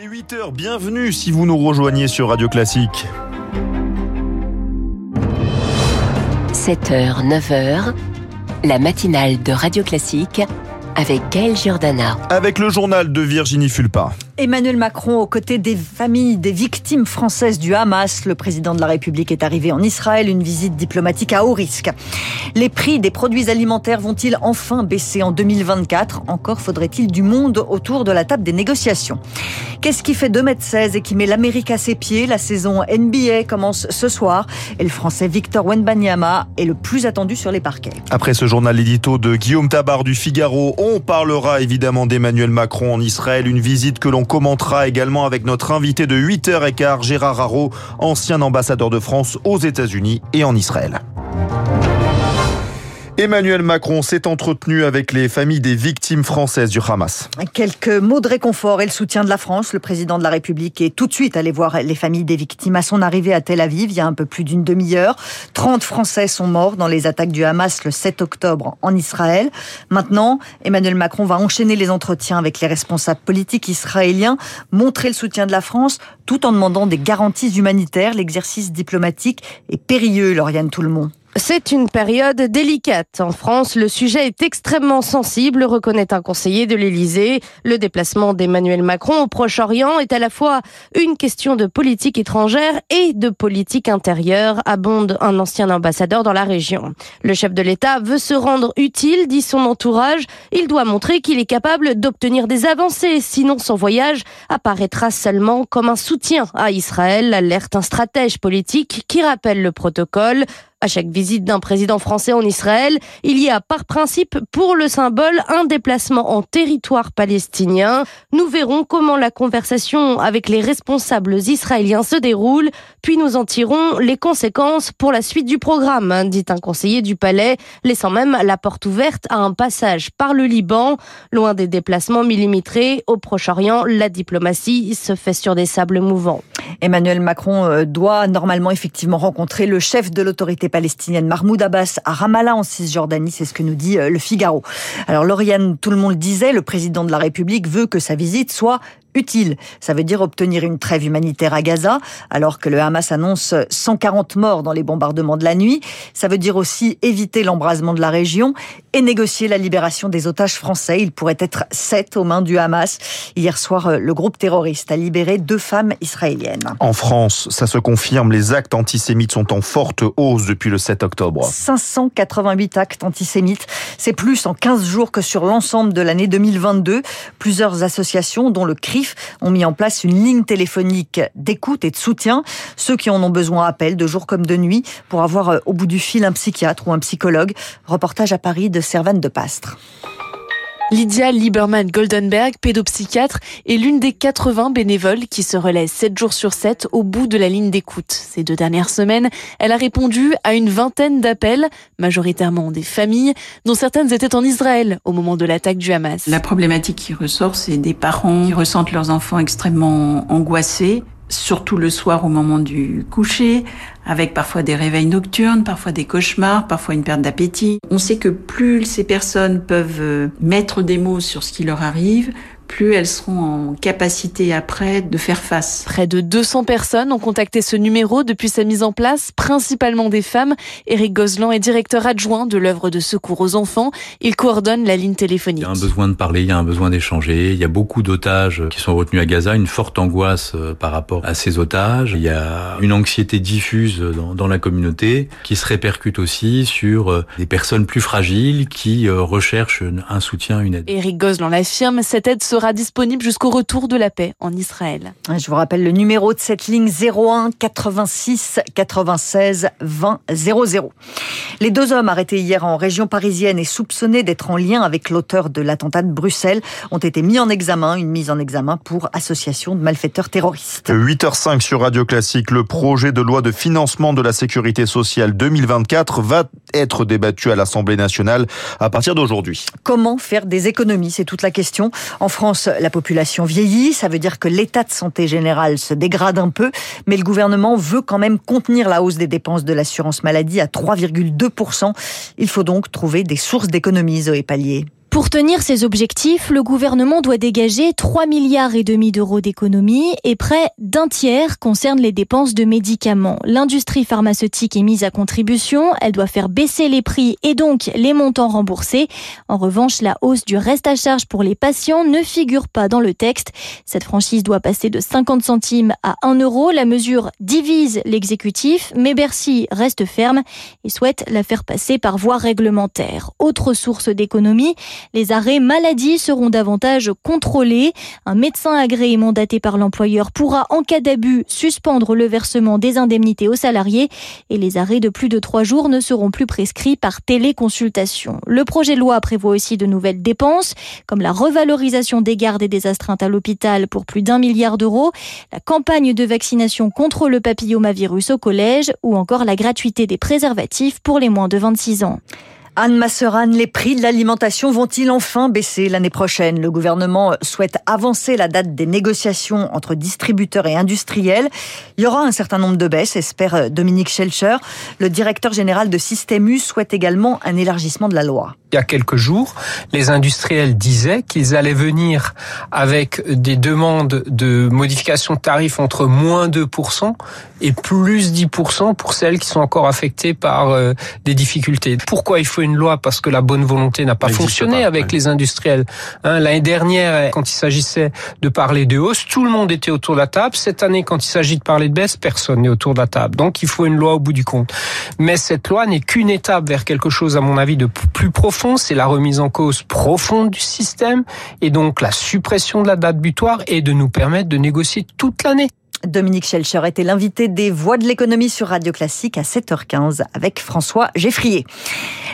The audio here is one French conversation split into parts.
Il est 8h, bienvenue si vous nous rejoignez sur Radio Classique. 7h, 9h, la matinale de Radio Classique avec Gaël Giordana. Avec le journal de Virginie Fulpa. Emmanuel Macron aux côtés des familles des victimes françaises du Hamas. Le président de la République est arrivé en Israël, une visite diplomatique à haut risque. Les prix des produits alimentaires vont-ils enfin baisser en 2024 Encore faudrait-il du monde autour de la table des négociations. Qu'est-ce qui fait 2m16 et qui met l'Amérique à ses pieds? La saison NBA commence ce soir et le français Victor Wenbanyama est le plus attendu sur les parquets. Après ce journal édito de Guillaume Tabar du Figaro, on parlera évidemment d'Emmanuel Macron en Israël, une visite que l'on commentera également avec notre invité de 8h15, Gérard Haro, ancien ambassadeur de France aux États-Unis et en Israël. Emmanuel Macron s'est entretenu avec les familles des victimes françaises du Hamas. Quelques mots de réconfort et le soutien de la France. Le président de la République est tout de suite allé voir les familles des victimes à son arrivée à Tel Aviv il y a un peu plus d'une demi-heure. 30 Français sont morts dans les attaques du Hamas le 7 octobre en Israël. Maintenant, Emmanuel Macron va enchaîner les entretiens avec les responsables politiques israéliens, montrer le soutien de la France tout en demandant des garanties humanitaires. L'exercice diplomatique est périlleux, Lauriane Tout-le-Monde. C'est une période délicate. En France, le sujet est extrêmement sensible, reconnaît un conseiller de l'Élysée. Le déplacement d'Emmanuel Macron au Proche-Orient est à la fois une question de politique étrangère et de politique intérieure, abonde un ancien ambassadeur dans la région. Le chef de l'État veut se rendre utile, dit son entourage. Il doit montrer qu'il est capable d'obtenir des avancées, sinon son voyage apparaîtra seulement comme un soutien à Israël, alerte un stratège politique qui rappelle le protocole. À chaque visite d'un président français en Israël, il y a par principe pour le symbole un déplacement en territoire palestinien. Nous verrons comment la conversation avec les responsables israéliens se déroule, puis nous en tirons les conséquences pour la suite du programme, dit un conseiller du palais, laissant même la porte ouverte à un passage par le Liban. Loin des déplacements millimétrés, au Proche-Orient, la diplomatie se fait sur des sables mouvants. Emmanuel Macron euh, doit normalement effectivement rencontrer le chef de l'autorité palestinienne Mahmoud Abbas à Ramallah en Cisjordanie, c'est ce que nous dit euh, le Figaro. Alors Lauriane, tout le monde le disait, le président de la République veut que sa visite soit utile. Ça veut dire obtenir une trêve humanitaire à Gaza, alors que le Hamas annonce 140 morts dans les bombardements de la nuit. Ça veut dire aussi éviter l'embrasement de la région et négocier la libération des otages français. Il pourrait être sept aux mains du Hamas. Hier soir, le groupe terroriste a libéré deux femmes israéliennes. En France, ça se confirme, les actes antisémites sont en forte hausse depuis le 7 octobre. 588 actes antisémites. C'est plus en 15 jours que sur l'ensemble de l'année 2022. Plusieurs associations, dont le CRIF, ont mis en place une ligne téléphonique d'écoute et de soutien. Ceux qui en ont besoin appellent de jour comme de nuit pour avoir euh, au bout du fil un psychiatre ou un psychologue. Reportage à Paris de Servane de Pastre. Lydia Lieberman-Goldenberg, pédopsychiatre, est l'une des 80 bénévoles qui se relaient 7 jours sur 7 au bout de la ligne d'écoute. Ces deux dernières semaines, elle a répondu à une vingtaine d'appels, majoritairement des familles, dont certaines étaient en Israël au moment de l'attaque du Hamas. La problématique qui ressort, c'est des parents qui ressentent leurs enfants extrêmement angoissés, surtout le soir au moment du coucher, avec parfois des réveils nocturnes, parfois des cauchemars, parfois une perte d'appétit. On sait que plus ces personnes peuvent euh, mettre des mots sur ce qui leur arrive, plus elles seront en capacité après de faire face. Près de 200 personnes ont contacté ce numéro depuis sa mise en place, principalement des femmes. Éric Gozlan est directeur adjoint de l'œuvre de secours aux enfants. Il coordonne la ligne téléphonique. Il y a un besoin de parler, il y a un besoin d'échanger. Il y a beaucoup d'otages qui sont retenus à Gaza, une forte angoisse euh, par rapport à ces otages. Il y a une anxiété diffuse dans, dans la communauté qui se répercute aussi sur euh, des personnes plus fragiles qui euh, recherchent un soutien, une aide. Éric Gozlan l'affirme, cette aide sera disponible jusqu'au retour de la paix en Israël. Je vous rappelle le numéro de cette ligne 01 86 96 20 00. Les deux hommes arrêtés hier en région parisienne et soupçonnés d'être en lien avec l'auteur de l'attentat de Bruxelles ont été mis en examen, une mise en examen pour association de malfaiteurs terroristes. 8h05 sur Radio Classique, le projet de loi de financement de la sécurité sociale 2024 va être débattu à l'Assemblée nationale à partir d'aujourd'hui. Comment faire des économies? C'est toute la question. En France, la population vieillit, ça veut dire que l'état de santé générale se dégrade un peu, mais le gouvernement veut quand même contenir la hausse des dépenses de l'assurance maladie à 3,2%. Il faut donc trouver des sources d'économies, Zoé Pallier. Pour tenir ses objectifs, le gouvernement doit dégager 3 milliards et demi d'euros d'économies et près d'un tiers concerne les dépenses de médicaments. L'industrie pharmaceutique est mise à contribution, elle doit faire baisser les prix et donc les montants remboursés. En revanche, la hausse du reste à charge pour les patients ne figure pas dans le texte. Cette franchise doit passer de 50 centimes à 1 euro. La mesure divise l'exécutif, mais Bercy reste ferme et souhaite la faire passer par voie réglementaire. Autre source d'économie, les arrêts maladie seront davantage contrôlés. Un médecin agréé mandaté par l'employeur pourra, en cas d'abus, suspendre le versement des indemnités aux salariés et les arrêts de plus de trois jours ne seront plus prescrits par téléconsultation. Le projet de loi prévoit aussi de nouvelles dépenses, comme la revalorisation des gardes et des astreintes à l'hôpital pour plus d'un milliard d'euros, la campagne de vaccination contre le papillomavirus au collège ou encore la gratuité des préservatifs pour les moins de 26 ans. Anne Masseran, les prix de l'alimentation vont-ils enfin baisser l'année prochaine? Le gouvernement souhaite avancer la date des négociations entre distributeurs et industriels. Il y aura un certain nombre de baisses, espère Dominique Schelcher. Le directeur général de Système U souhaite également un élargissement de la loi il y a quelques jours, les industriels disaient qu'ils allaient venir avec des demandes de modification de tarifs entre moins 2% et plus 10% pour celles qui sont encore affectées par euh, des difficultés. Pourquoi il faut une loi Parce que la bonne volonté n'a pas fonctionné avec les industriels. Hein, L'année dernière, quand il s'agissait de parler de hausse, tout le monde était autour de la table. Cette année, quand il s'agit de parler de baisse, personne n'est autour de la table. Donc il faut une loi au bout du compte. Mais cette loi n'est qu'une étape vers quelque chose, à mon avis, de plus profond c'est la remise en cause profonde du système et donc la suppression de la date butoir et de nous permettre de négocier toute l'année. Dominique Schelcher était l'invité des Voix de l'économie sur Radio Classique à 7h15 avec François Geffrier.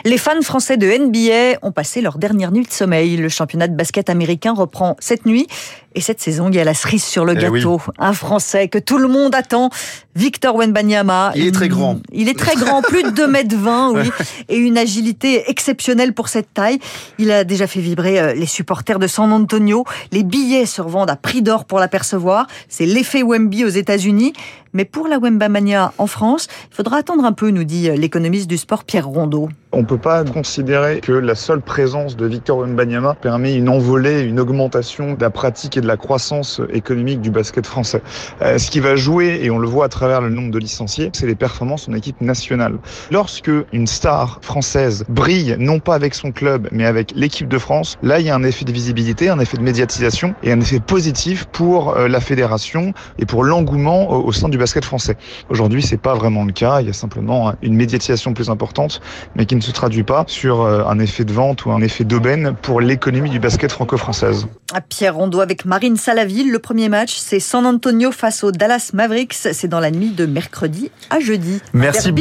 Les fans français de NBA ont passé leur dernière nuit de sommeil. Le championnat de basket américain reprend cette nuit et cette saison, il y a la cerise sur le eh gâteau. Un Français que tout le monde attend, Victor Wenbanyama. Il est très grand. Il est très grand, plus de 2 mètres 20, oui. Et une agilité exceptionnelle pour cette taille. Il a déjà fait vibrer euh, les supporters de San Antonio. Les billets se revendent à prix d'or pour l'apercevoir. C'est l'effet Wemby aux États-Unis. Mais pour la Wembamania en France, il faudra attendre un peu, nous dit l'économiste du sport Pierre Rondeau. On ne peut pas considérer que la seule présence de Victor Wembanyama permet une envolée, une augmentation de la pratique et de la croissance économique du basket français. Euh, ce qui va jouer, et on le voit à travers le nombre de licenciés, c'est les performances en équipe nationale. Lorsque une star française brille, non pas avec son club, mais avec l'équipe de France, là il y a un effet de visibilité, un effet de médiatisation et un effet positif pour euh, la fédération et pour l'engouement au sein du basket français. Aujourd'hui, c'est pas vraiment le cas. Il y a simplement une médiatisation plus importante, mais qui ne se traduit pas sur euh, un effet de vente ou un effet d'aubaine pour l'économie du basket franco-française. Pierre Rondeau avec Marine Salaville. Le premier match, c'est San Antonio face au Dallas Mavericks. C'est dans la nuit de mercredi à jeudi. Merci.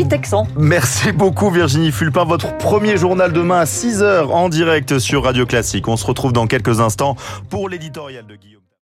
Merci beaucoup Virginie Fulpin. Votre premier journal demain à 6h en direct sur Radio Classique. On se retrouve dans quelques instants pour l'éditorial de Guillaume.